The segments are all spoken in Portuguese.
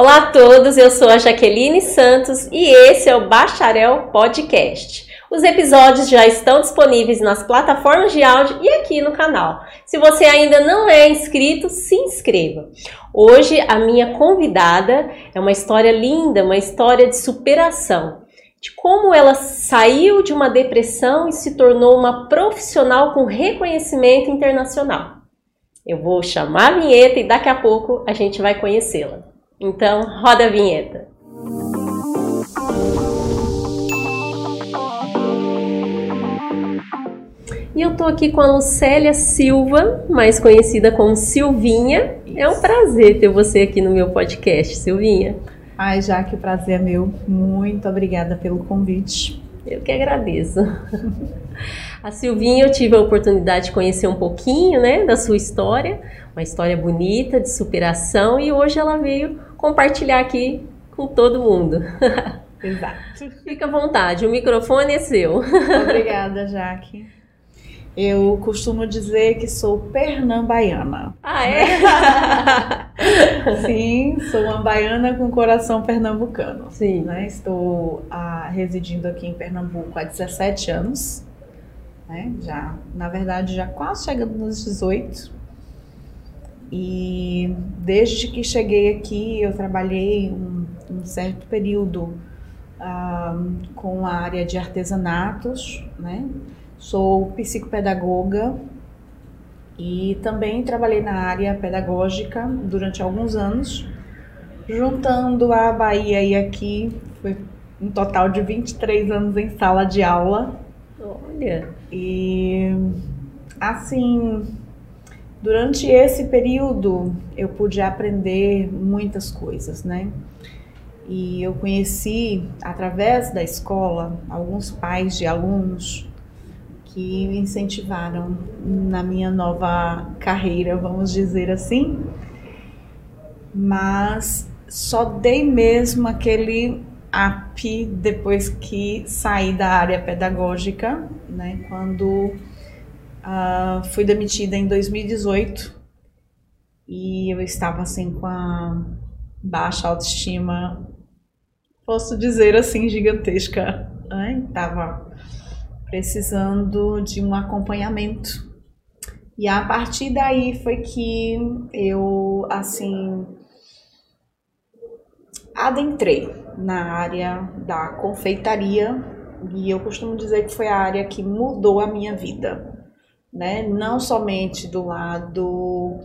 Olá a todos, eu sou a Jaqueline Santos e esse é o Bacharel Podcast. Os episódios já estão disponíveis nas plataformas de áudio e aqui no canal. Se você ainda não é inscrito, se inscreva. Hoje a minha convidada é uma história linda, uma história de superação. De como ela saiu de uma depressão e se tornou uma profissional com reconhecimento internacional. Eu vou chamar a vinheta e daqui a pouco a gente vai conhecê-la. Então, roda a vinheta. E eu tô aqui com a Lucélia Silva, mais conhecida como Silvinha. É um prazer ter você aqui no meu podcast, Silvinha. Ai, já que o prazer é meu. Muito obrigada pelo convite. Eu que agradeço. A Silvinha, eu tive a oportunidade de conhecer um pouquinho, né, da sua história, uma história bonita de superação e hoje ela veio compartilhar aqui com todo mundo. Exato. Fica à vontade, o microfone é seu. Obrigada, Jaque. Eu costumo dizer que sou pernambaiana. Ah, é? Sim, sou uma baiana com coração pernambucano. Sim. Né? Estou ah, residindo aqui em Pernambuco há 17 anos. Né? Já, na verdade, já quase chegando nos 18. E desde que cheguei aqui, eu trabalhei um, um certo período ah, com a área de artesanatos, né? Sou psicopedagoga e também trabalhei na área pedagógica durante alguns anos, juntando a Bahia e aqui, foi um total de 23 anos em sala de aula. Olha. E assim, durante esse período eu pude aprender muitas coisas, né? E eu conheci através da escola alguns pais de alunos que me incentivaram na minha nova carreira, vamos dizer assim. Mas só dei mesmo aquele up depois que saí da área pedagógica, né? Quando uh, fui demitida em 2018 e eu estava assim com a baixa autoestima, posso dizer assim, gigantesca. Né? Tava precisando de um acompanhamento. E a partir daí foi que eu, assim, adentrei na área da confeitaria e eu costumo dizer que foi a área que mudou a minha vida, né? Não somente do lado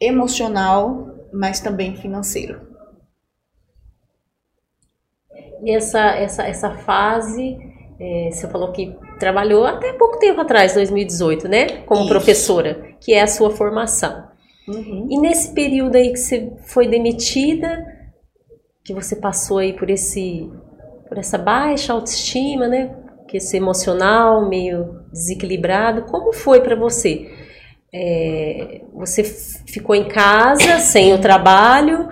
emocional, mas também financeiro. E essa, essa, essa fase, é, você falou que trabalhou até pouco tempo atrás, 2018, né? Como Isso. professora, que é a sua formação. Uhum. E nesse período aí que você foi demitida, que você passou aí por esse por essa baixa autoestima, né? Esse emocional meio desequilibrado, como foi para você? É, você ficou em casa sem o trabalho?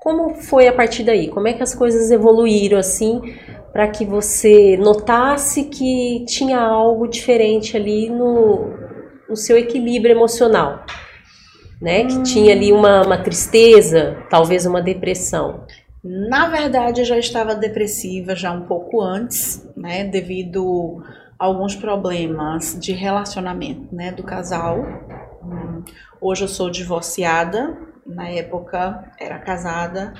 Como foi a partir daí? Como é que as coisas evoluíram assim para que você notasse que tinha algo diferente ali no, no seu equilíbrio emocional? Né? Que tinha ali uma, uma tristeza, talvez uma depressão. Na verdade, eu já estava depressiva já um pouco antes, né, devido a alguns problemas de relacionamento, né, do casal. Hum, Hoje eu sou divorciada, na época era casada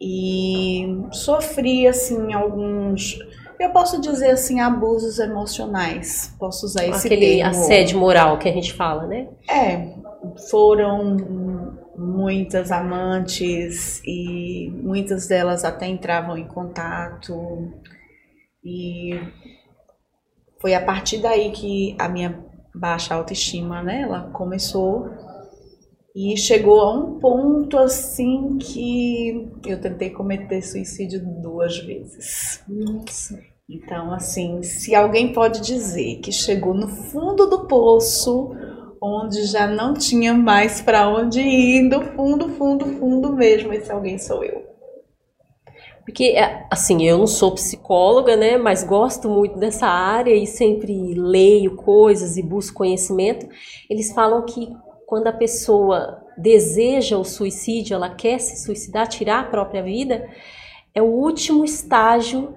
e sofri assim alguns, eu posso dizer assim, abusos emocionais. Posso usar esse Aquele termo. assédio moral que a gente fala, né? É, foram muitas amantes e muitas delas até entravam em contato e foi a partir daí que a minha baixa autoestima, né, ela começou e chegou a um ponto assim que eu tentei cometer suicídio duas vezes. Nossa. Então, assim, se alguém pode dizer que chegou no fundo do poço, onde já não tinha mais para onde ir, do fundo, fundo, fundo mesmo, esse alguém sou eu. Porque, é, assim, eu não sou psicóloga, né? Mas gosto muito dessa área e sempre leio coisas e busco conhecimento. Eles falam que quando a pessoa deseja o suicídio, ela quer se suicidar, tirar a própria vida, é o último estágio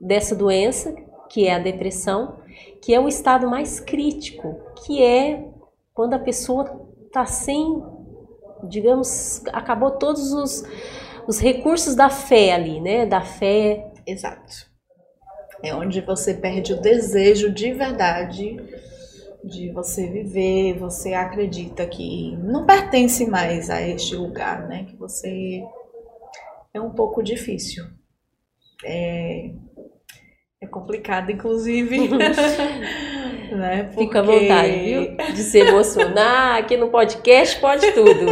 dessa doença, que é a depressão, que é o estado mais crítico, que é quando a pessoa está sem, digamos, acabou todos os, os recursos da fé ali, né? Da fé. Exato. É onde você perde o desejo de verdade de você viver, você acredita que não pertence mais a este lugar, né? Que você é um pouco difícil. É, é complicado, inclusive. né? Porque... Fica à vontade, viu? De se emocionar, aqui no podcast pode tudo.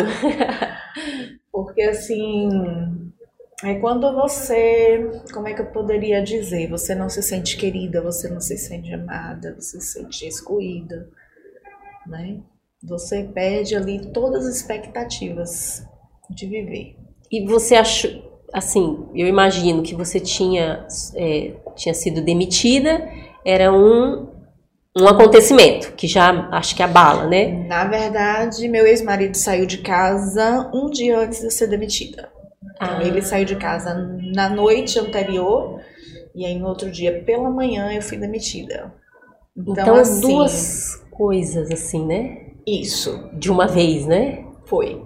Porque assim, é quando você, como é que eu poderia dizer, você não se sente querida, você não se sente amada, você se sente excluída, né? Você perde ali todas as expectativas de viver. E você achou, assim, eu imagino que você tinha, é, tinha sido demitida, era um, um acontecimento que já acho que abala, né? Na verdade, meu ex-marido saiu de casa um dia antes de eu ser demitida. Ah. Ele saiu de casa na noite anterior e aí no outro dia pela manhã eu fui demitida. Então, então assim, duas coisas assim, né? Isso. De uma vez, né? Foi.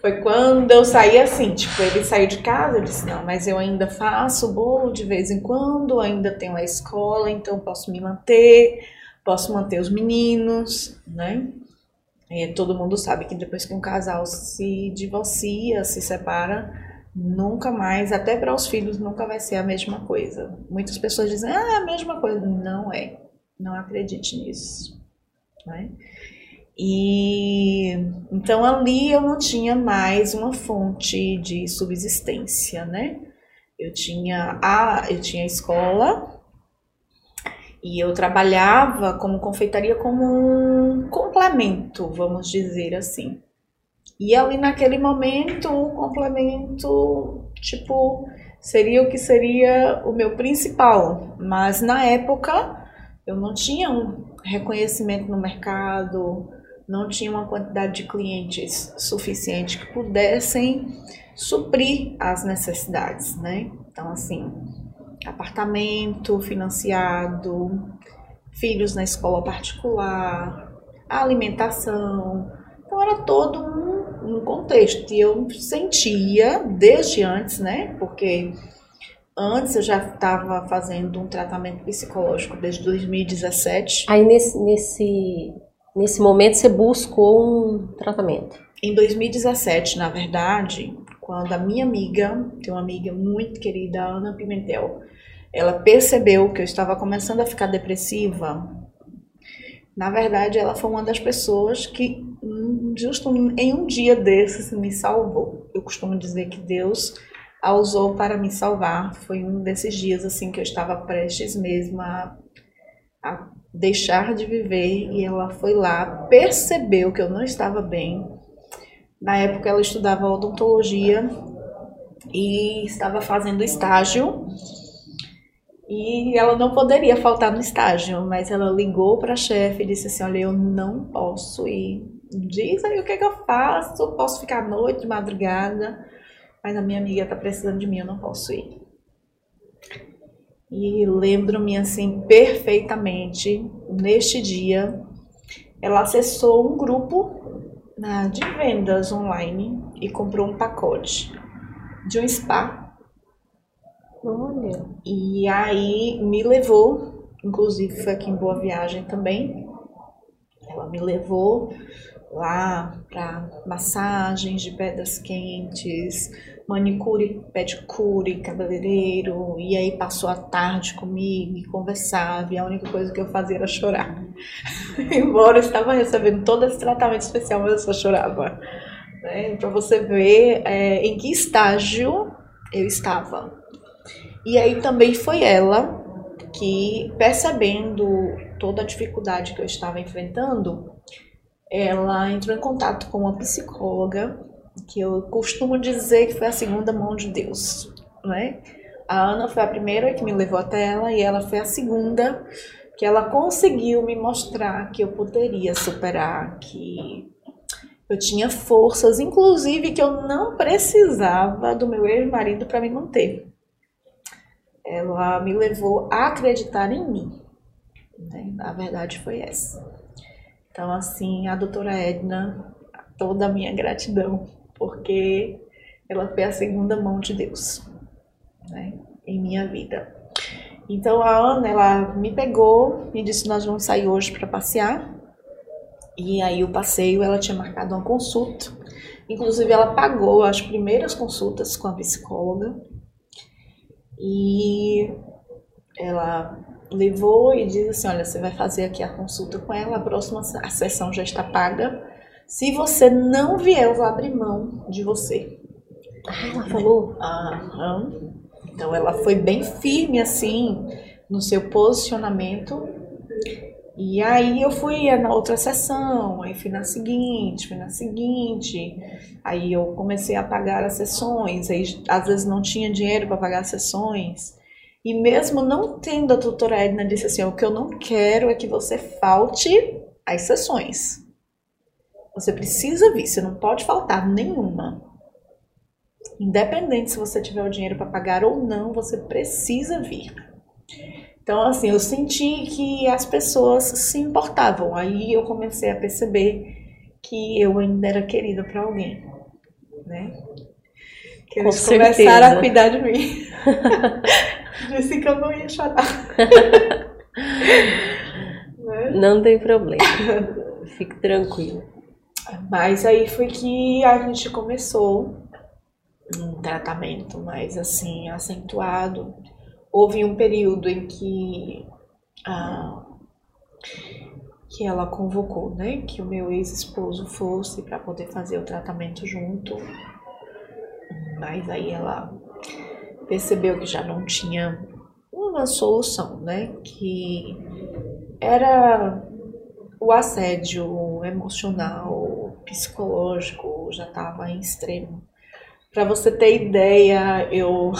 Foi quando eu saí assim, tipo, ele saiu de casa, eu disse, não, mas eu ainda faço bolo de vez em quando, ainda tenho a escola, então posso me manter, posso manter os meninos, né? É, todo mundo sabe que depois que um casal se divorcia, se separa, nunca mais, até para os filhos, nunca vai ser a mesma coisa. Muitas pessoas dizem, ah, a mesma coisa. Não é. Não acredite nisso. Né? E então ali eu não tinha mais uma fonte de subsistência, né? Eu tinha a, eu tinha a escola, e eu trabalhava como confeitaria como um complemento, vamos dizer assim. E ali naquele momento, o complemento, tipo, seria o que seria o meu principal. Mas na época, eu não tinha um reconhecimento no mercado, não tinha uma quantidade de clientes suficiente que pudessem suprir as necessidades, né? Então, assim, apartamento financiado, filhos na escola particular, alimentação. Então era todo um, um contexto. E eu sentia desde antes, né? Porque antes eu já estava fazendo um tratamento psicológico desde 2017. Aí nesse, nesse, nesse momento você buscou um tratamento? Em 2017, na verdade, quando a minha amiga, tem uma amiga muito querida, Ana Pimentel, ela percebeu que eu estava começando a ficar depressiva. Na verdade, ela foi uma das pessoas que, justo em um dia desses, me salvou. Eu costumo dizer que Deus a usou para me salvar. Foi um desses dias assim que eu estava prestes mesmo a, a deixar de viver e ela foi lá, percebeu que eu não estava bem. Na época ela estudava odontologia e estava fazendo estágio e ela não poderia faltar no estágio, mas ela ligou para a chefe e disse assim: Olha, eu não posso ir. Diz aí o que, é que eu faço. Posso ficar à noite, de madrugada, mas a minha amiga está precisando de mim, eu não posso ir. E lembro-me assim perfeitamente, neste dia, ela acessou um grupo na, de vendas online e comprou um pacote de um spa Olha. E aí me levou, inclusive foi aqui em Boa Viagem também. Ela me levou lá para massagens de pedras quentes, manicure, pedicure, cabeleireiro, e aí passou a tarde comigo e conversava, e a única coisa que eu fazia era chorar. Embora eu estava recebendo todo esse tratamento especial, mas eu só chorava. Né? Para você ver é, em que estágio eu estava. E aí também foi ela que, percebendo toda a dificuldade que eu estava enfrentando, ela entrou em contato com uma psicóloga, que eu costumo dizer que foi a segunda mão de Deus, né? A Ana foi a primeira que me levou até ela e ela foi a segunda que ela conseguiu me mostrar que eu poderia superar, que Eu tinha forças, inclusive, que eu não precisava do meu ex-marido para me manter. Ela me levou a acreditar em mim. Né? A verdade foi essa. Então, assim, a doutora Edna, toda a minha gratidão, porque ela foi a segunda mão de Deus né? em minha vida. Então, a Ana, ela me pegou, me disse: Nós vamos sair hoje para passear. E aí o passeio, ela tinha marcado uma consulta. Inclusive, ela pagou as primeiras consultas com a psicóloga. E ela levou e disse assim, olha, você vai fazer aqui a consulta com ela, a próxima a sessão já está paga. Se você não vier, eu vou abrir mão de você. Ah, ela falou? Aham. Então ela foi bem firme assim no seu posicionamento e aí eu fui na outra sessão, aí fui na seguinte, fui na seguinte. Aí eu comecei a pagar as sessões, aí às vezes não tinha dinheiro para pagar as sessões. E mesmo não tendo, a doutora Edna disse assim: o que eu não quero é que você falte às sessões. Você precisa vir, você não pode faltar nenhuma. Independente se você tiver o dinheiro para pagar ou não, você precisa vir. Então, assim, eu senti que as pessoas se importavam. Aí eu comecei a perceber que eu ainda era querida para alguém, né? Que eles Com começaram certeza. a cuidar de mim. Disse que eu não ia chorar. né? Não tem problema. Fique tranquilo. Mas aí foi que a gente começou um tratamento mais assim acentuado. Houve um período em que ah, que ela convocou, né, que o meu ex-esposo fosse para poder fazer o tratamento junto, mas aí ela percebeu que já não tinha uma solução, né, que era o assédio emocional, psicológico já estava em extremo. Para você ter ideia, eu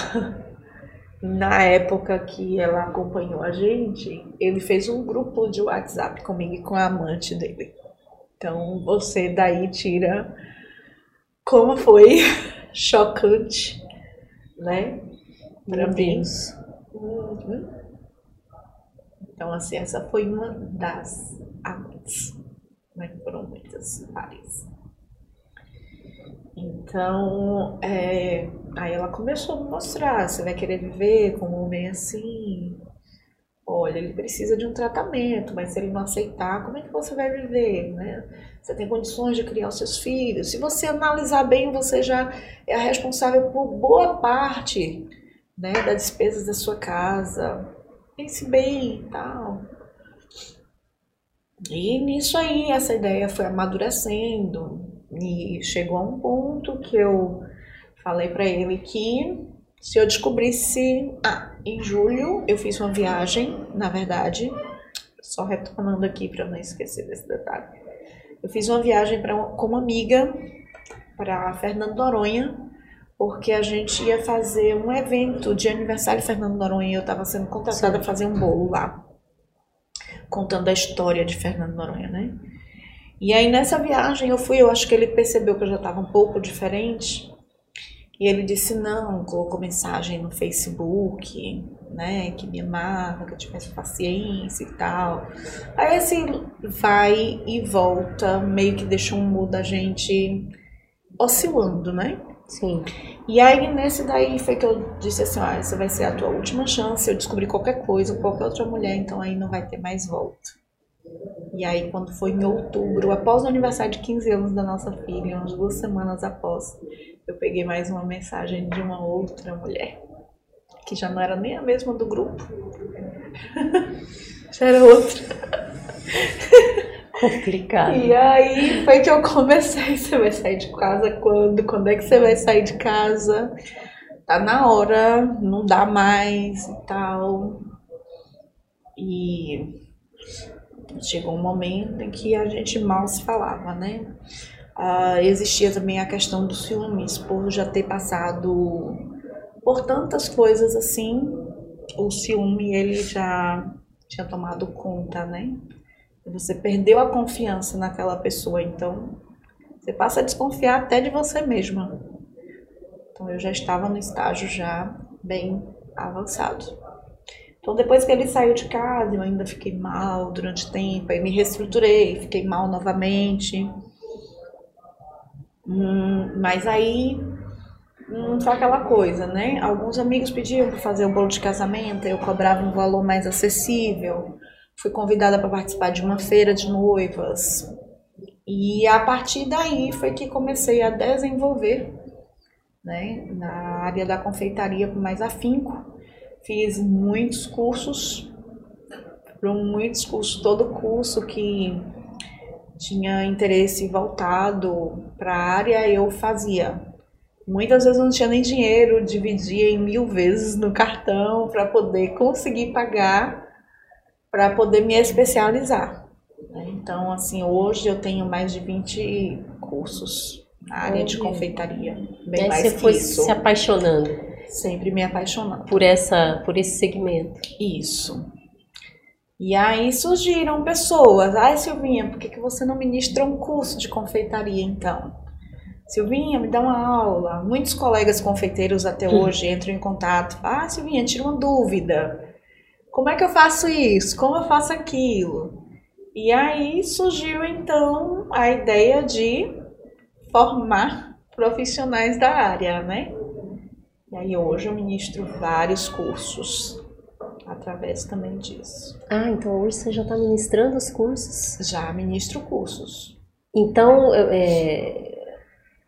na época que ela acompanhou a gente, ele fez um grupo de WhatsApp comigo e com a amante dele. Então você daí tira como foi chocante, né? Para mim. Uhum. Então, assim, essa foi uma das amantes, né? Foram muitas, várias. Então, é, aí ela começou a me mostrar, você vai querer viver com um homem assim? Olha, ele precisa de um tratamento, mas se ele não aceitar, como é que você vai viver, né? Você tem condições de criar os seus filhos. Se você analisar bem, você já é responsável por boa parte, né, das despesas da sua casa. Pense bem, tal. E nisso aí, essa ideia foi amadurecendo, e chegou a um ponto que eu falei para ele que se eu descobrisse. Ah, em julho eu fiz uma viagem, na verdade, só retornando aqui para não esquecer desse detalhe. Eu fiz uma viagem pra, com uma amiga para Fernando Noronha, porque a gente ia fazer um evento de aniversário de Fernando Noronha e eu estava sendo contratada para fazer um bolo lá, contando a história de Fernando Noronha, né? E aí nessa viagem eu fui, eu acho que ele percebeu que eu já estava um pouco diferente. E ele disse não, colocou mensagem no Facebook, né, que me amava, que eu tivesse paciência e tal. Aí assim, vai e volta, meio que deixou um mudo a gente oscilando, né? Sim. E aí nesse daí foi que eu disse assim, ah, essa vai ser a tua última chance, eu descobri qualquer coisa, qualquer outra mulher, então aí não vai ter mais volta. E aí, quando foi em outubro, após o aniversário de 15 anos da nossa filha, umas duas semanas após, eu peguei mais uma mensagem de uma outra mulher, que já não era nem a mesma do grupo, já era outra. Complicado. E aí foi que eu comecei. Você vai sair de casa quando? Quando é que você vai sair de casa? Tá na hora, não dá mais e tal. E chegou um momento em que a gente mal se falava, né? Uh, existia também a questão dos ciúmes, por já ter passado por tantas coisas assim, o ciúme ele já tinha tomado conta, né? Você perdeu a confiança naquela pessoa, então Você passa a desconfiar até de você mesma. Então eu já estava no estágio já bem avançado. Então depois que ele saiu de casa, eu ainda fiquei mal durante tempo, aí me reestruturei, fiquei mal novamente. Hum, mas aí hum, foi aquela coisa, né? Alguns amigos pediam para fazer o bolo de casamento, eu cobrava um valor mais acessível. Fui convidada para participar de uma feira de noivas. E a partir daí foi que comecei a desenvolver né, na área da confeitaria com mais afinco. Fiz muitos cursos, muitos cursos, todo curso que tinha interesse voltado para a área eu fazia. Muitas vezes não tinha nem dinheiro, dividia em mil vezes no cartão para poder conseguir pagar, para poder me especializar. Né. Então, assim, hoje eu tenho mais de 20 cursos na área de confeitaria. Bem mais você que foi isso. se apaixonando Sempre me apaixonando. por essa, por esse segmento. Isso. E aí surgiram pessoas. Ai, Silvinha, por que, que você não ministra um curso de confeitaria então? Silvinha, me dá uma aula. Muitos colegas confeiteiros até hoje entram em contato. Ah, Silvinha, tira uma dúvida. Como é que eu faço isso? Como eu faço aquilo? E aí surgiu então a ideia de formar profissionais da área, né? E aí hoje eu ministro vários cursos através também disso. Ah, então hoje você já está ministrando os cursos. Já ministro cursos. Então, é,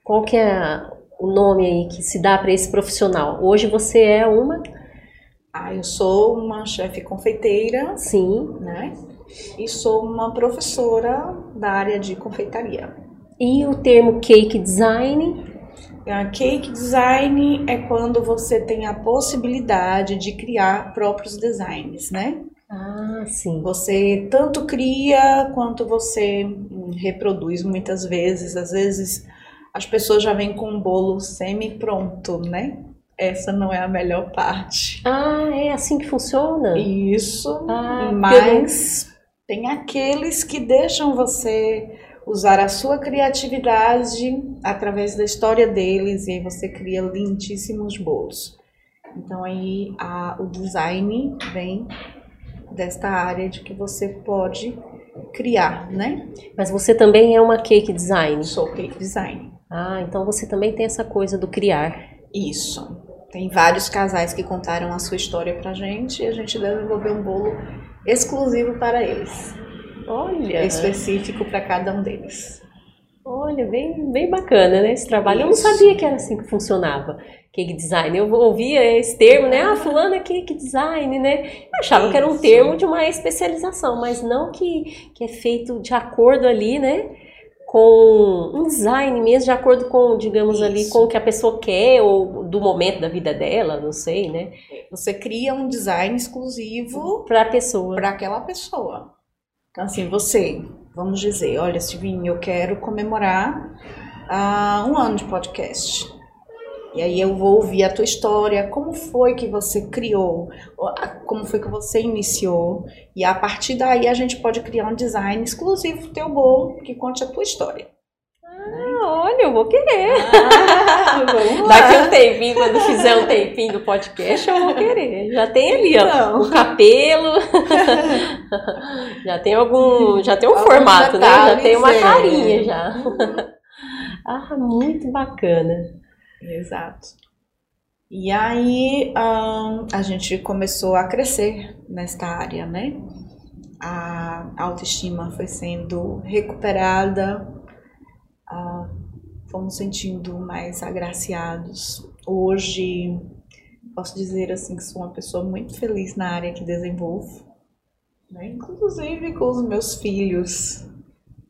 qual que é o nome aí que se dá para esse profissional? Hoje você é uma, Ah, eu sou uma chefe confeiteira, sim, né? E sou uma professora da área de confeitaria. e o termo cake design, A cake design é quando você tem a possibilidade de criar próprios designs, né? ah, sim, Você tanto cria quanto você hum, reproduz muitas vezes. Às vezes as pessoas já vêm com um bolo semi-pronto, né? Essa não é a melhor parte. ah, é assim que funciona? Isso, Ah, mas tem aqueles que deixam você usar a sua criatividade através da história deles e aí você cria lindíssimos bolos. Então aí a- o design vem desta área de que você pode criar, né? Mas você também é uma cake design. Sou cake design. Ah, então você também tem essa coisa do criar. Isso. Tem vários casais que contaram a sua história pra gente e a gente desenvolveu um bolo exclusivo para eles, Olha, específico para cada um deles. olha, bem, bem bacana, né? Esse trabalho. Eu não Isso. sabia que era assim que funcionava. Cake design. Eu ouvia esse termo, né? Ah, fulano é cake design, né? Eu achava que era um Isso. termo de uma especialização, mas não que, que é feito de acordo ali, né? Com um design mesmo, de acordo com, digamos ali, Isso. com o que a pessoa quer ou do momento da vida dela, não sei, né? Você cria um design exclusivo Para a pessoa. para aquela pessoa. Então, assim, você, vamos dizer, olha, Silvinho, eu quero comemorar ah, um ano de podcast. E aí eu vou ouvir a tua história, como foi que você criou, ou, como foi que você iniciou. E a partir daí a gente pode criar um design exclusivo teu bolo que conte a tua história. Ah, olha, eu vou querer. Ah, vamos Daqui a um tempinho, quando fizer um tempinho do podcast, eu vou querer. Já tem ali, ó, Então. o cabelo. já tem algum. Já tem um Alguns formato, né? Já tem uma é. carinha já. ah, muito bacana. Exato. E aí ahn, a gente começou a crescer nesta área, né? A autoestima foi sendo recuperada, ah, fomos sentindo mais agraciados. Hoje posso dizer assim que sou uma pessoa muito feliz na área que desenvolvo, né? Inclusive com os meus filhos,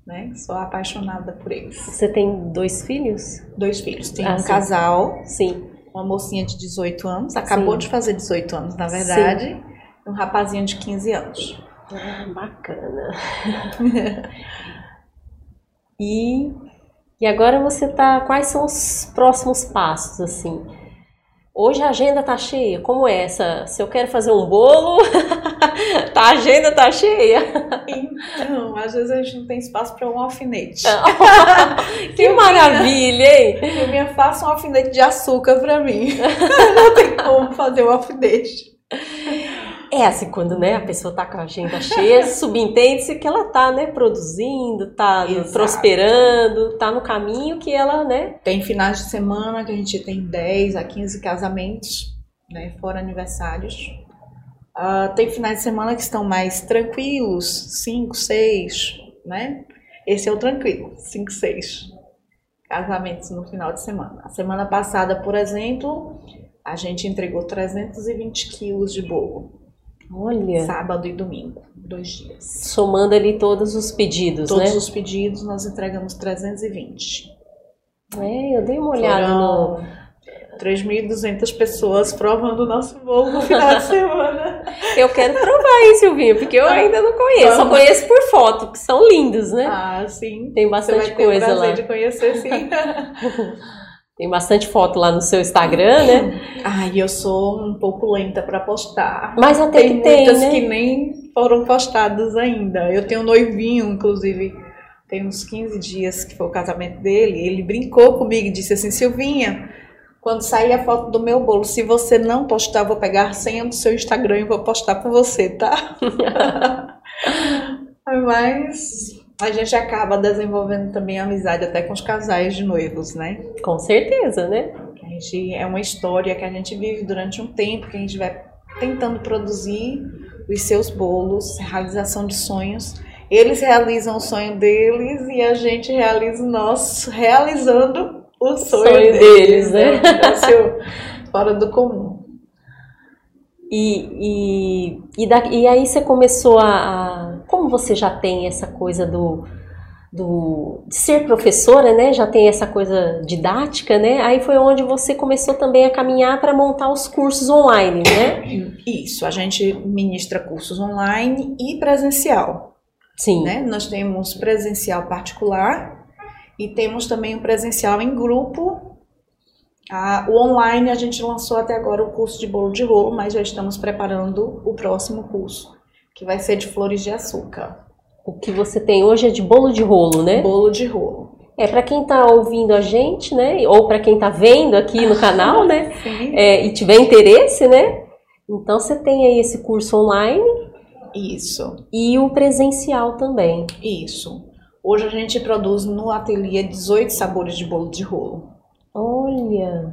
né? Sou apaixonada por eles. Você tem dois filhos? Dois filhos, tem Ah, um sim. casal Sim. uma mocinha de 18 anos, acabou Sim. de fazer 18 anos, na verdade, e um rapazinho de 15 anos. Ah, bacana. e, e agora você tá. Quais são os próximos passos, assim? Hoje a agenda tá cheia. Como é essa? Se eu quero fazer um bolo, a agenda tá cheia. Então, às vezes a gente não tem espaço para um alfinete. que maravilha, hein? Eu minha faça um alfinete de açúcar para mim. não tem como fazer um alfinete. É assim, quando né, a pessoa tá com a agenda cheia, subentende-se que ela tá, né, produzindo, tá Exato. prosperando, tá no caminho que ela, né? Tem finais de semana que a gente tem 10 a 15 casamentos, né, fora aniversários. Uh, tem finais de semana que estão mais tranquilos, 5, 6, né? Esse é o tranquilo, 5, 6 casamentos no final de semana. A semana passada, por exemplo, a gente entregou 320 quilos de bolo. Olha. Sábado e domingo, dois dias. Somando ali todos os pedidos, todos né? Todos os pedidos, nós entregamos 320. É, eu dei uma olhada Foram no... 3.200 pessoas provando o nosso bolo no final de semana. Eu quero provar, hein, Silvinho, porque eu ainda não conheço. Só conheço por foto, que são lindos, né? Ah, sim. Tem bastante Você vai ter coisa prazer lá. de conhecer, sim. Tem bastante foto lá no seu Instagram, né? Ai, eu sou um pouco lenta para postar. Mas até tem que tem, muitas né? que nem foram postadas ainda. Eu tenho um noivinho, inclusive, tem uns 15 dias que foi o casamento dele. Ele brincou comigo e disse assim: Silvinha, quando sair a foto do meu bolo, se você não postar, eu vou pegar a senha do seu Instagram e vou postar para você, tá? Mas a gente acaba desenvolvendo também amizade até com os casais de noivos, né? Com certeza, né? A gente, é uma história que a gente vive durante um tempo, que a gente vai tentando produzir os seus bolos, realização de sonhos. Eles realizam o sonho deles e a gente realiza o nosso, realizando o sonho, sonho deles, deles, né? né? fora do comum. E, e, e, da, e aí você começou a, a, você já tem essa coisa do, do de ser professora, né? Já tem essa coisa didática, né? Aí foi onde você começou também a caminhar para montar os cursos online, né? Isso, a gente ministra cursos online e presencial. Sim. Né? Nós temos presencial particular e temos também o presencial em grupo ah, o online a gente lançou até agora o curso de bolo de rolo, mas já estamos preparando o próximo curso, que vai ser de flores de açúcar. O que você tem hoje é de bolo de rolo, né? Bolo de rolo. É para quem está ouvindo a gente, né? Ou para quem está vendo aqui no canal, né? É, e tiver interesse, né? Então você tem aí esse curso online. Isso. E o presencial também. Isso. Hoje a gente produz no ateliê 18 sabores de bolo de rolo. Olha.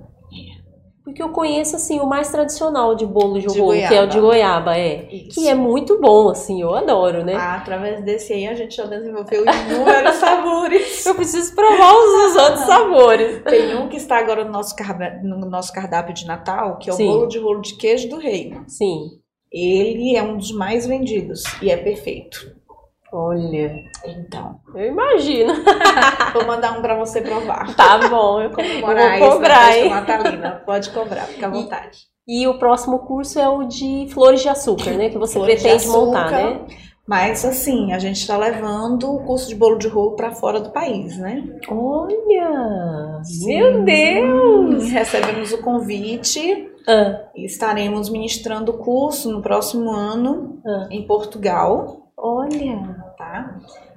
Porque eu conheço assim o mais tradicional de bolo de, de rolo, que é o de goiaba, é. Isso. Que é muito bom, assim, eu adoro, né? Ah, através desse aí a gente já desenvolveu inúmeros sabores. Eu preciso provar os, outros sabores. Tem um que está agora no nosso, no nosso cardápio de Natal, que é o Sim. bolo de rolo de queijo do reino. Sim. Ele é um dos mais vendidos e é perfeito. Olha. Então. Eu imagino. Vou mandar um para você provar. Tá bom, eu, eu vou cobrar, hein? Natalina. Pode cobrar, fica à vontade. E, e, o próximo curso é o de flores de açúcar, né? Que você flores pretende açúcar, montar, né? Mas assim, a gente está levando o curso de bolo de rolo para fora do país, né? Olha! Sim. Meu Deus! Recebemos o convite ah. e estaremos ministrando o curso no próximo ano ah. em Portugal. Olha, tá?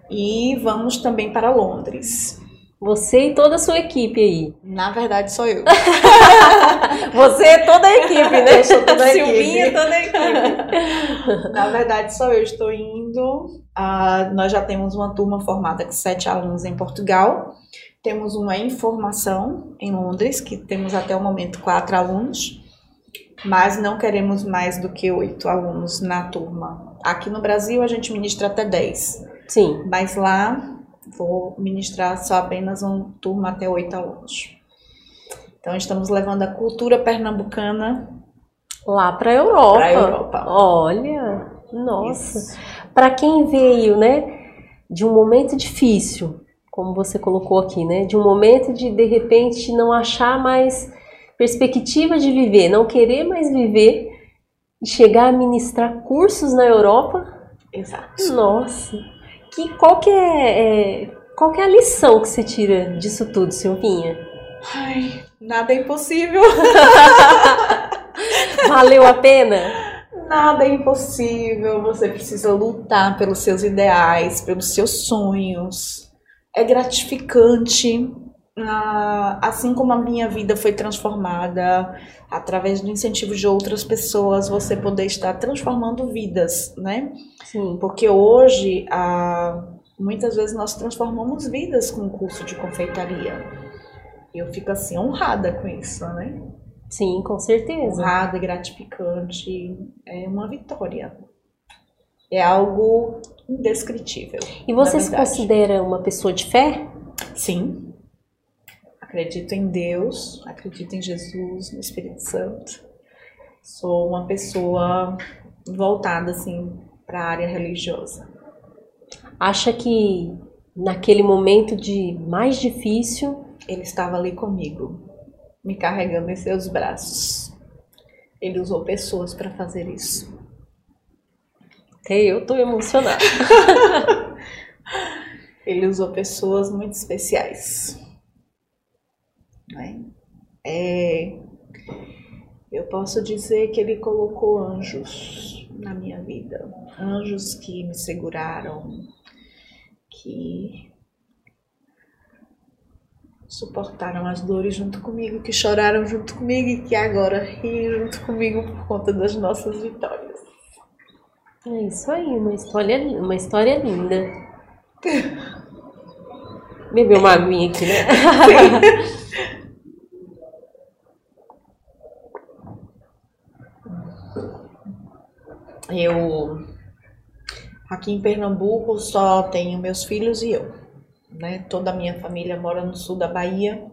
E vamos também para Londres. Você e toda a sua equipe aí. Na verdade, sou eu. Você é toda a equipe, né? Eu sou toda a Silvinha equipe. toda a equipe. Na verdade, sou eu. Estou indo. Uh, nós já temos uma turma formada com sete alunos em Portugal. Temos uma informação em Londres, que temos até o momento quatro alunos. Mas não queremos mais do que oito alunos na turma Aqui no Brasil a gente ministra até 10. Sim. Mas lá vou ministrar só apenas um turma até 8 alunos. Então estamos levando a cultura pernambucana lá para a Europa. Para Europa. Olha, nossa. Para quem veio, né, de um momento difícil, como você colocou aqui, né, de um momento de de repente não achar mais perspectiva de viver, não querer mais viver, e chegar a ministrar cursos na Europa. Exato. Nossa. Que, qual, que é, é, qual que é a lição que você tira disso tudo, Silvinha? Ai, Nada é impossível. Valeu a pena? Nada é impossível. Você precisa lutar pelos seus ideais, pelos seus sonhos. É gratificante. Ah, assim como a minha vida foi transformada através do incentivo de outras pessoas, você poder estar transformando vidas, né? Sim. Porque hoje, ah, muitas vezes nós transformamos vidas com o curso de confeitaria. Eu fico assim honrada com isso, né? Sim, com certeza. Honrada, gratificante, é uma vitória. É algo indescritível. E você se considera uma pessoa de fé? Sim. Acredito em Deus, acredito em Jesus, no Espírito Santo. Sou uma pessoa voltada assim para a área religiosa. Acha que naquele momento de mais difícil, Ele estava ali comigo, me carregando em seus braços. Ele usou pessoas para fazer isso. até eu tô emocionada. Ele usou pessoas muito especiais. Né? É, eu posso dizer que ele colocou anjos na minha vida. Anjos que me seguraram, que suportaram as dores junto comigo, que choraram junto comigo e que agora riem junto comigo por conta das nossas vitórias. É isso aí, uma história, uma história linda. Bebeu uma aguinha aqui, né? Eu aqui em Pernambuco só tenho meus filhos e eu, né? Toda a minha família mora no sul da Bahia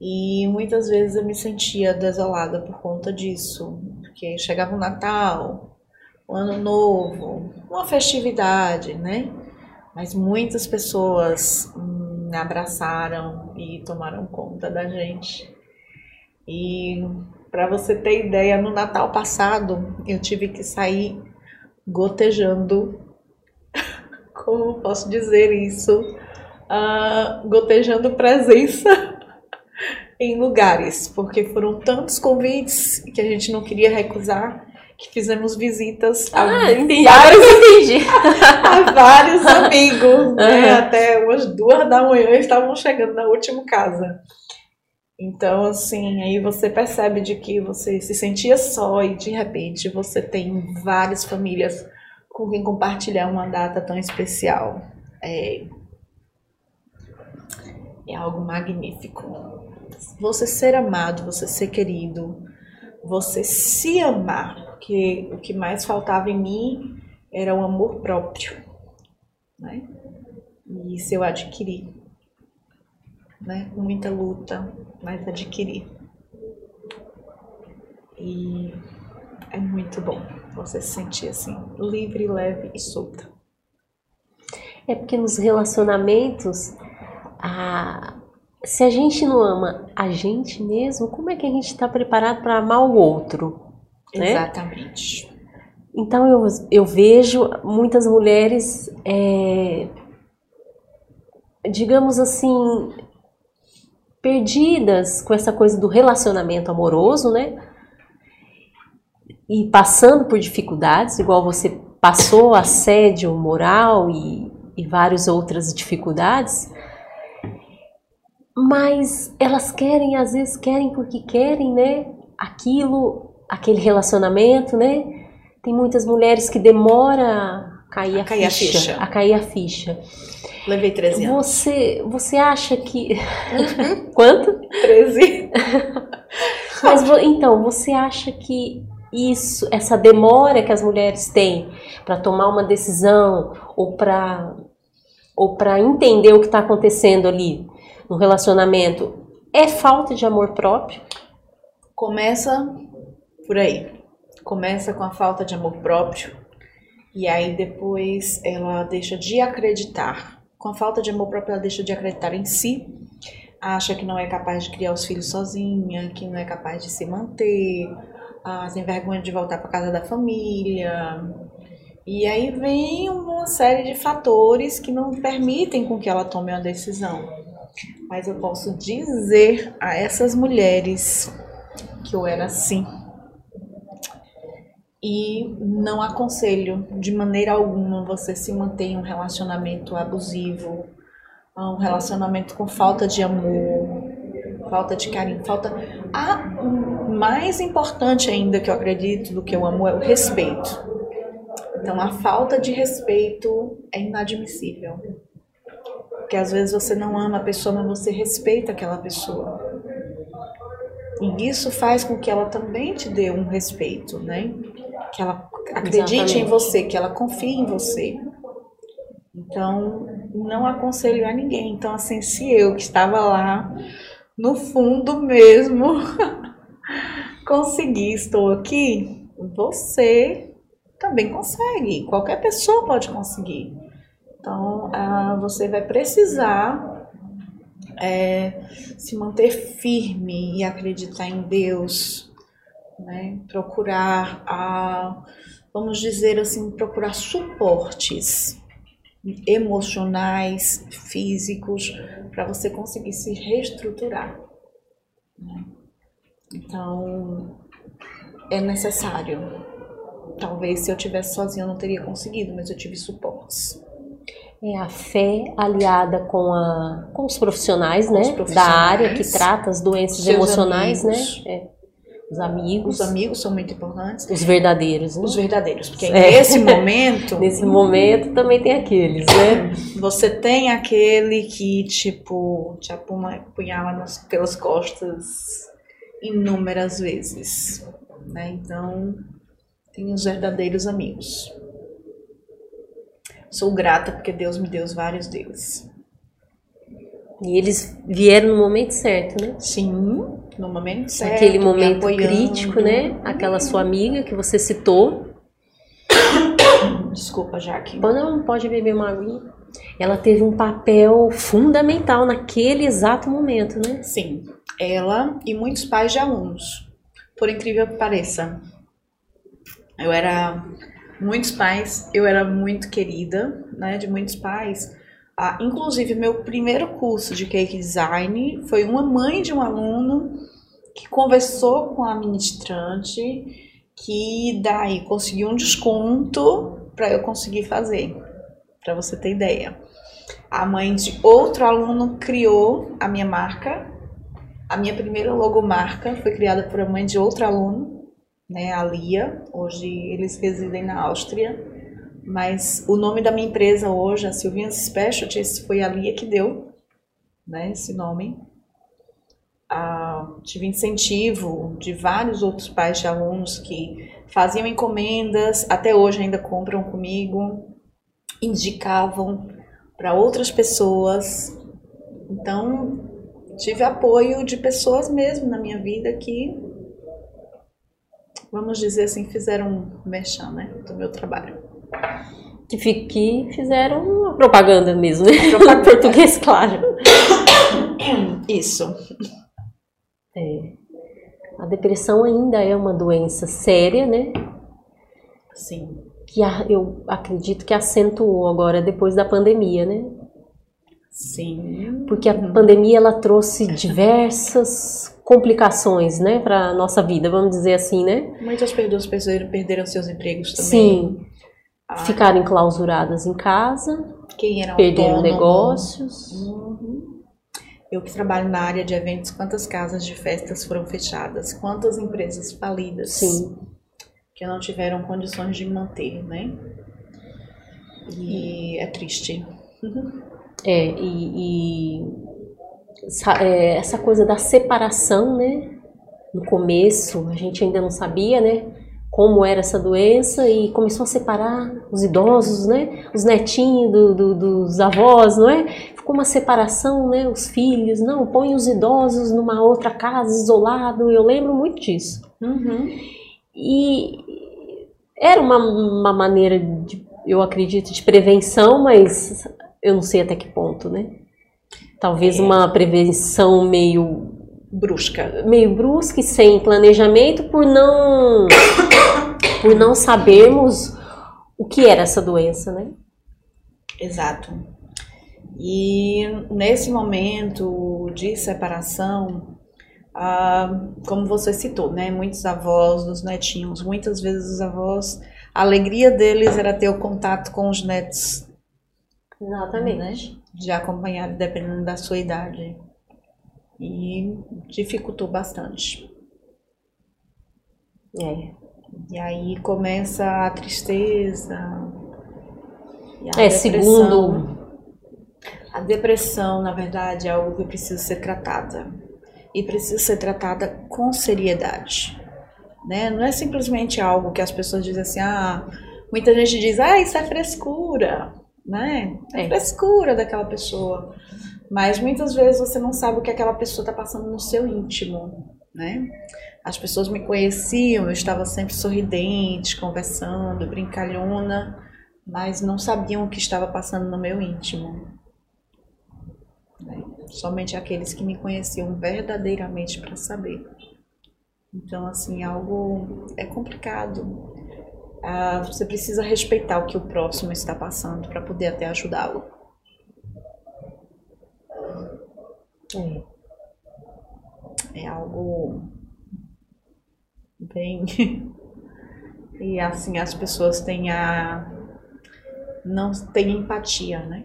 e muitas vezes eu me sentia desolada por conta disso, porque chegava o Natal, o Ano Novo, uma festividade, né? Mas muitas pessoas hum, me abraçaram e tomaram conta da gente. E para você ter ideia, no Natal passado eu tive que sair gotejando. Como posso dizer isso? Ah, gotejando presença em lugares, porque foram tantos convites que a gente não queria recusar que fizemos visitas a, Ah, entendi. vários, Entendi. a vários amigos, né? Até umas duas da manhã estavam chegando na última casa. Então, assim, aí você percebe de que você se sentia só e de repente você tem várias famílias com quem compartilhar uma data tão especial. É, é algo magnífico. Você ser amado, você ser querido, você se amar, porque o que mais faltava em mim era o amor próprio, né? E isso eu adquiri, né? Com muita luta, mas adquiri. E é muito bom você se sentir assim, livre, leve e solta. É porque nos relacionamentos, a... se a gente não ama a gente mesmo, como é que a gente está preparado para amar o outro? Né? Exatamente. Então eu, eu vejo muitas mulheres, é, digamos assim, perdidas com essa coisa do relacionamento amoroso, né? E passando por dificuldades, igual você passou assédio moral e, e várias outras dificuldades, mas elas querem, às vezes querem porque querem, né? Aquilo, aquele relacionamento, né? Tem muitas mulheres que demora cair a, A cair a ficha, ficha. a cair a ficha. Levei 13 anos. Você, você acha que quanto? 13. Mas então, você acha que isso, essa demora que as mulheres têm para tomar uma decisão ou para ou para entender o que está acontecendo ali no relacionamento é falta de amor próprio? Começa por aí. Começa com a falta de amor próprio e aí depois ela deixa de acreditar. Com a falta de amor próprio, ela deixa de acreditar em si, acha que não é capaz de criar os filhos sozinha, que não é capaz de se manter, ah, tem vergonha de voltar para casa da família. E aí vem uma série de fatores que não permitem com que ela tome uma decisão. mas eu posso dizer a essas mulheres que eu era assim. E não aconselho de maneira alguma você se manter em um relacionamento abusivo, um relacionamento com falta de amor, falta de carinho, falta. A mais importante ainda que eu acredito do que o amor é o respeito. Então a falta de respeito é inadmissível. Porque às vezes você não ama a pessoa, mas você respeita aquela pessoa. E isso faz com que ela também te dê um respeito, né? Que ela acredite Exatamente. em você, que ela confie em você. Então, não aconselho a ninguém. Então, assim, se eu que estava lá no fundo mesmo consegui, estou aqui, você também consegue. Qualquer pessoa pode conseguir. Então, ah, você vai precisar é, se manter firme e acreditar em Deus, né? procurar, a, vamos dizer assim, procurar suportes emocionais, físicos, para você conseguir se reestruturar. Né? Então, é necessário. Talvez se eu tivesse sozinha eu não teria conseguido, mas eu tive suportes. É a fé aliada com, a, com os profissionais, com né? Os profissionais, da área que trata as doenças emocionais, né? amigos, né? É. Os amigos. Os amigos são muito importantes. Os verdadeiros. Né? Os verdadeiros. Porque é. nesse momento. nesse momento também tem aqueles, né? Você tem aquele que, tipo, te apunhala nas, pelas costas inúmeras vezes. Né? Então, tem os verdadeiros amigos. Sou grata porque Deus me deu vários deles. E eles vieram no momento certo, né? Sim, no momento certo. Aquele momento crítico, né? Aquela sua amiga que você citou. Desculpa, Jaque. Não, pode beber uma aguinha. Ela teve um papel fundamental naquele exato momento, né? Sim. Ela e muitos pais de alunos. Por incrível que pareça. Eu era. Muitos pais, eu era muito querida, né? De muitos pais ah, inclusive, meu primeiro curso de cake design foi uma mãe de um aluno que conversou com a ministrante, que daí conseguiu um desconto para eu conseguir fazer, para você ter ideia. A mãe de outro aluno criou a minha marca. A minha primeira logomarca foi criada por a mãe de outro aluno, né, a Lia. Hoje eles residem na Áustria. Mas o nome da minha empresa hoje, a Silvians Specialties, foi a Lia que deu né, esse nome. Ah, tive incentivo de vários outros pais de alunos que faziam encomendas, até hoje ainda compram comigo, indicavam para outras pessoas. Então, tive apoio de pessoas mesmo na minha vida que, vamos dizer assim, fizeram um merchan né, do meu trabalho que, que fizeram uma propaganda mesmo, né? Propaganda. Português, claro. Isso. É. A depressão ainda é uma doença séria, né? Sim. Que a, eu acredito que acentuou agora depois da pandemia, né? Sim. Porque a uhum. pandemia ela trouxe diversas complicações, né, para nossa vida, vamos dizer assim, né? Muitas pessoas perderam seus empregos também. Sim ficaram enclausuradas em casa, Quem era perderam autônomo. negócios. Uhum. Eu que trabalho na área de eventos, quantas casas de festas foram fechadas? Quantas empresas falidas? Sim. Que não tiveram condições de manter, né? E é triste. Uhum. É, e, e essa, é, essa coisa da separação, né? No começo, a gente ainda não sabia, né? Como era essa doença e começou a separar os idosos, né? Os netinhos do, do, dos avós, não é? Ficou uma separação, né? Os filhos, não, põe os idosos numa outra casa, isolado. Eu lembro muito disso. Uhum. E era uma, uma maneira, de, eu acredito, de prevenção, mas eu não sei até que ponto, né? Talvez é. uma prevenção meio brusca, meio brusca e sem planejamento por não por não sabermos o que era essa doença, né? Exato. E nesse momento de separação, ah, como você citou, né? Muitos avós dos netinhos, muitas vezes os avós, a alegria deles era ter o contato com os netos. Exatamente. Né? De acompanhar, dependendo da sua idade. E dificultou bastante. É. E aí começa a tristeza. A é, segundo. A depressão, na verdade, é algo que precisa ser tratada. E precisa ser tratada com seriedade. Né? Não é simplesmente algo que as pessoas dizem assim, ah, muita gente diz, ah, isso é frescura, né? É, é. frescura daquela pessoa. Mas muitas vezes você não sabe o que aquela pessoa está passando no seu íntimo, né? As pessoas me conheciam, eu estava sempre sorridente, conversando, brincalhona, mas não sabiam o que estava passando no meu íntimo. Né? Somente aqueles que me conheciam verdadeiramente para saber. Então, assim, algo é complicado. Ah, você precisa respeitar o que o próximo está passando para poder até ajudá-lo. É. é algo bem. e assim, as pessoas têm a. não têm empatia, né?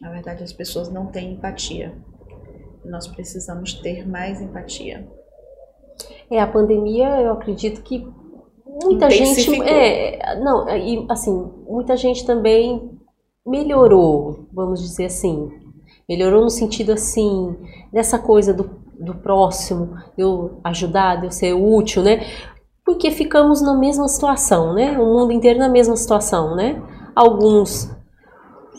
Na verdade, as pessoas não têm empatia. Nós precisamos ter mais empatia. É, a pandemia, eu acredito que muita gente. É, não, e assim, muita gente também melhorou, vamos dizer assim. Melhorou no sentido assim, dessa coisa do do próximo, eu ajudar, eu ser útil, né? Porque ficamos na mesma situação, né? O mundo inteiro na mesma situação, né? Alguns,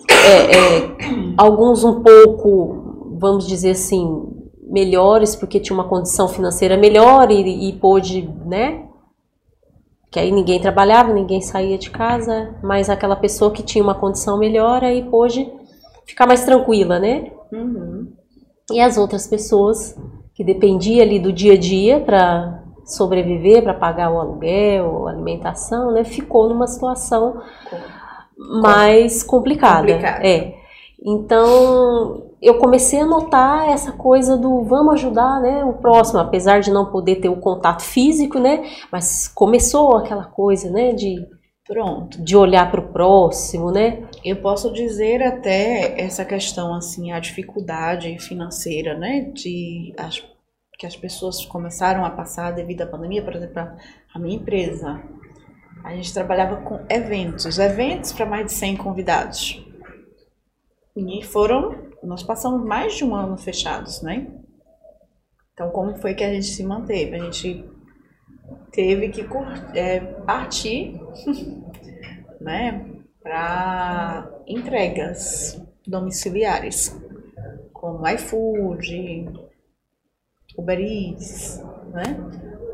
é, é, alguns um pouco, vamos dizer assim, melhores porque tinha uma condição financeira melhor e, e pôde, né? Que aí ninguém trabalhava, ninguém saía de casa, mas aquela pessoa que tinha uma condição melhor aí pôde ficar mais tranquila, né? Uhum. E as outras pessoas que dependia ali do dia a dia para sobreviver, para pagar o aluguel, a alimentação, né, ficou numa situação mais complicada. complicada. É. Então, eu comecei a notar essa coisa do vamos ajudar, né, o próximo, apesar de não poder ter o contato físico, né, mas começou aquela coisa, né, de Pronto. De olhar para o próximo, né? Eu posso dizer até essa questão, assim, a dificuldade financeira, né? De as, que as pessoas começaram a passar devido à pandemia, por exemplo, a minha empresa. A gente trabalhava com eventos, eventos para mais de 100 convidados. E foram, nós passamos mais de um ano fechados, né? Então, como foi que a gente se manteve? A gente teve que é, partir né, para entregas domiciliares, como iFood, Uber Eats, né,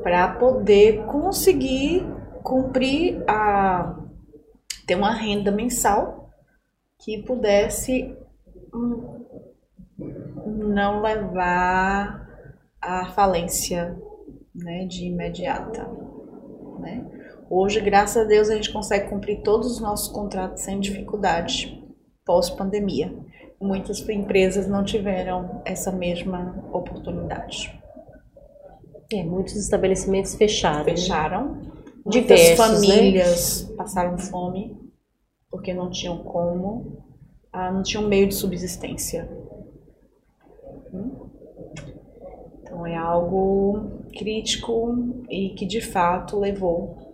para poder conseguir cumprir a ter uma renda mensal que pudesse não levar à falência né, de imediata. Né? Hoje, graças a Deus, a gente consegue cumprir todos os nossos contratos sem dificuldade pós-pandemia. Muitas empresas não tiveram essa mesma oportunidade. É, muitos estabelecimentos fecharam. Fecharam. Muitas né? famílias né? passaram fome porque não tinham como, ah, não tinham meio de subsistência. Hum? Então é algo crítico e que de fato levou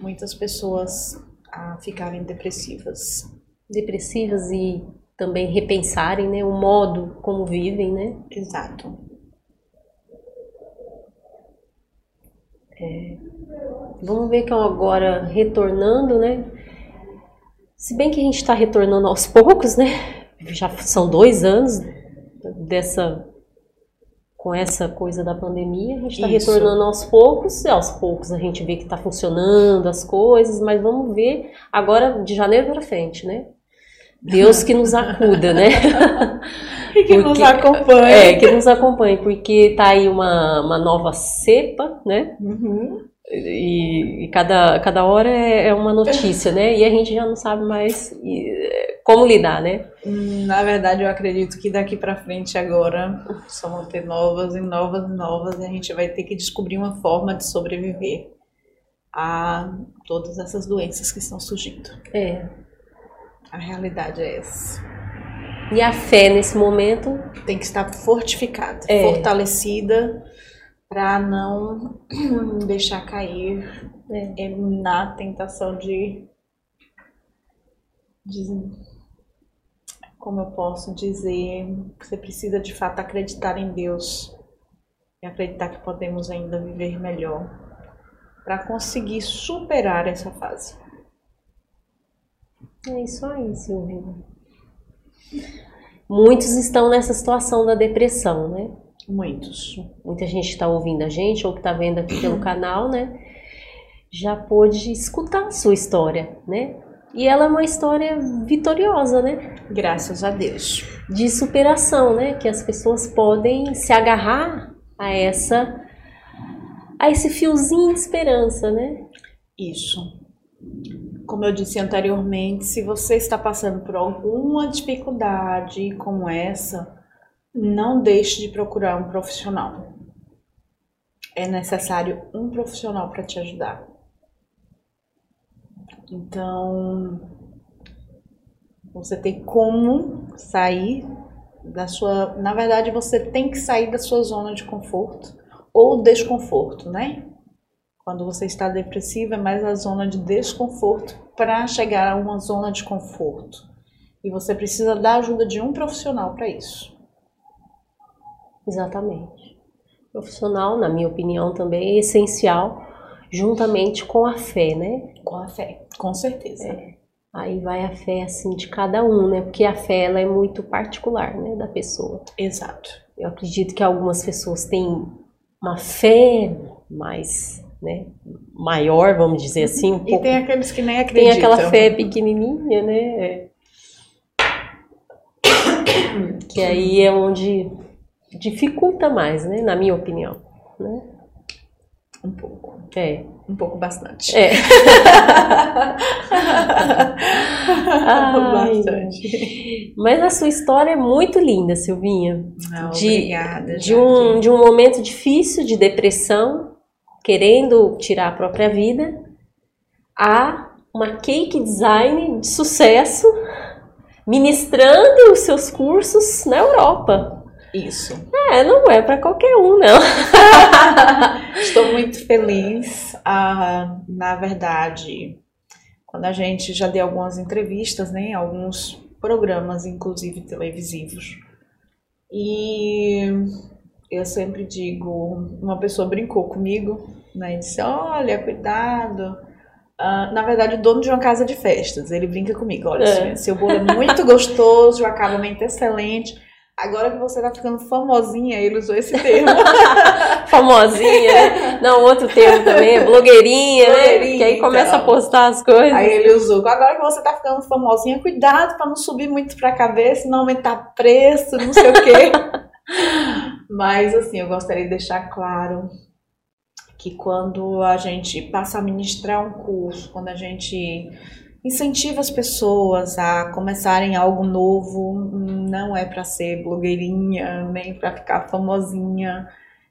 muitas pessoas a ficarem depressivas. Depressivas e também repensarem né, o modo como vivem, né? Exato. É, vamos ver que agora retornando, né? Se bem que a gente está retornando aos poucos, né? Já são dois anos dessa com essa coisa da pandemia, a gente está retornando aos poucos, e aos poucos a gente vê que está funcionando as coisas, mas vamos ver agora de janeiro para frente, né? Deus que nos acuda, né? e que porque, nos acompanhe. É, que nos acompanhe, porque tá aí uma, uma nova cepa, né? Uhum. E, e, cada, cada hora é, é, uma notícia, né? E a gente já não sabe mais como lidar, né? Na verdade, eu acredito que daqui para frente agora só vão ter novas e novas e novas e a gente vai ter que descobrir uma forma de sobreviver a todas essas doenças que estão surgindo. É. A realidade é essa. E a fé nesse momento tem que estar fortificada, é. fortalecida para não deixar cair é. na tentação de, de como eu posso dizer, você precisa de fato acreditar em Deus e acreditar que podemos ainda viver melhor para conseguir superar essa fase. É isso aí, Silvia. Muitos estão nessa situação da depressão, né? Muitos. Muita gente está ouvindo a gente ou que está vendo aqui pelo canal, né? Já pôde escutar a sua história, né? E ela é uma história vitoriosa, né? Graças a Deus. De superação, né? Que as pessoas podem se agarrar a essa a esse fiozinho de esperança, né? Isso. Como eu disse anteriormente, se você está passando por alguma dificuldade como essa, não deixe de procurar um profissional. É necessário um profissional para te ajudar. Então, você tem como sair da sua. Na verdade, você tem que sair da sua zona de conforto ou desconforto, né? Quando você está depressivo, é mais a zona de desconforto para chegar a uma zona de conforto. E você precisa da ajuda de um profissional para isso. Exatamente. Profissional, na minha opinião, também é essencial juntamente com a fé, né? Com a fé, com certeza. É. Aí vai a fé assim de cada um, né? Porque a fé ela é muito particular, né, da pessoa. Exato. Eu acredito que algumas pessoas têm uma fé mais, né, maior, vamos dizer assim, um e pouco. tem aqueles que nem acreditam. Tem aquela fé pequenininha, né? Que aí é onde dificulta mais, né, na minha opinião, né? Um pouco. É. Um pouco bastante. É. Ai, bastante. Mas a sua história é muito linda, Silvinha. Ah, de, obrigada. De um, de um momento difícil de depressão, querendo tirar a própria vida, a uma cake design de sucesso, ministrando os seus cursos na Europa. Isso. É, não é para qualquer um, não. Estou muito feliz. Ah, na verdade, quando a gente já deu algumas entrevistas, né, alguns programas, inclusive televisivos, e eu sempre digo, uma pessoa brincou comigo, né, e disse, olha, cuidado. Uh, na verdade, o dono de uma casa de festas, ele brinca comigo, olha, é. seu bolo é muito gostoso, o acabamento é excelente, Agora que você tá ficando famosinha, ele usou esse termo. famosinha, né? Não, outro termo também, blogueirinha, blogueirinha né? Que aí começa então. a postar as coisas. Aí ele usou. Agora que você tá ficando famosinha, cuidado para não subir muito pra cabeça, não aumentar preço, não sei o quê. Mas assim, eu gostaria de deixar claro que quando a gente passa a ministrar um curso, quando a gente incentiva as pessoas a começarem algo novo. Não é para ser blogueirinha, nem para ficar famosinha.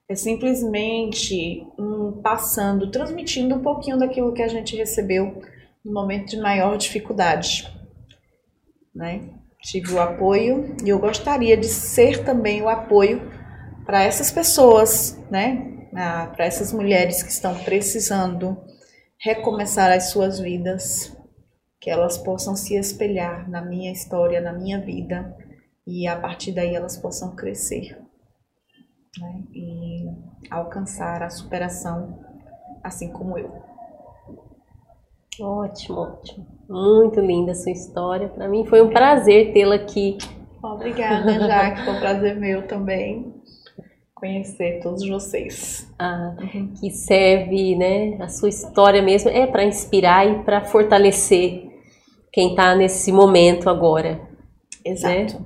É simplesmente um passando, transmitindo um pouquinho daquilo que a gente recebeu no momento de maior dificuldade. Né? Tive o apoio e eu gostaria de ser também o apoio para essas pessoas, né? Ah, para essas mulheres que estão precisando recomeçar as suas vidas, que elas possam se espelhar na minha história, na minha vida, e a partir daí elas possam crescer né? e alcançar a superação, assim como eu. Ótimo, ótimo. Muito linda a sua história. Para mim foi um prazer tê-la aqui. Obrigada, Jaque. Foi um prazer meu também conhecer todos vocês. Ah, uhum. Que serve, né? A sua história mesmo é para inspirar e para fortalecer quem está nesse momento agora. Exato. Né?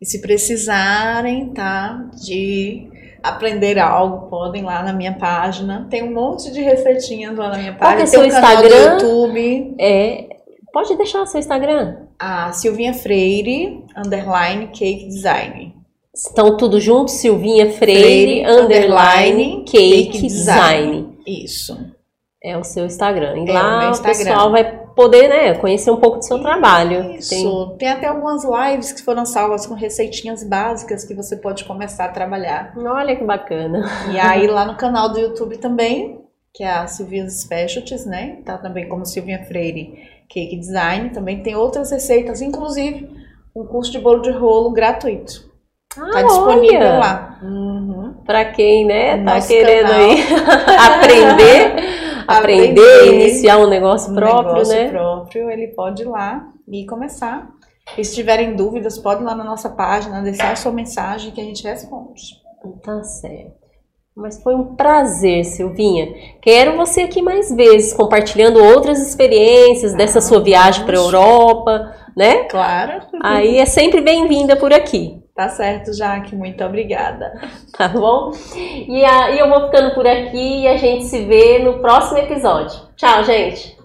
E se precisarem, tá? De aprender algo, podem lá na minha página. Tem um monte de receitinhas lá na minha Qual página. que é seu canal Instagram? do YouTube. É, pode deixar seu Instagram. A Silvinha Freire, underline cake design. Estão tudo junto, Silvinha Freire, Freire, underline, underline, cake, cake design. Isso. É o seu Instagram. E É, o lá o Instagram. pessoal vai poder, né, conhecer um pouco do seu trabalho. Isso. Tem- Tem... até algumas lives que foram salvas com receitinhas básicas que você pode começar a trabalhar. Olha que bacana. E aí lá no canal do YouTube também, que é a Silvia's Specialties, né? Tá também como Silvinha Freire Cake Design. Também tem outras receitas, inclusive um curso de bolo de rolo gratuito. Ah, Tá disponível olha, lá. Uhum. Pra quem, né, tá Nosso querendo canal. aí aprender, aprender, Aprender. iniciar um negócio Um próprio, negócio né? próprio, ele pode ir lá e começar. E se tiverem dúvidas, pode ir lá na nossa página, deixar a sua mensagem que a gente responde. Tá certo. Mas foi um prazer, Silvinha. Quero você aqui mais vezes, compartilhando outras experiências dessa Ah, sua viagem para vamos. Europa, né? Claro. Aí é sempre bem-vinda por aqui, Tá certo, Jaque. Muito obrigada. tá bom? E, a, e eu vou ficando por aqui e a gente se vê no próximo episódio. Tchau, gente!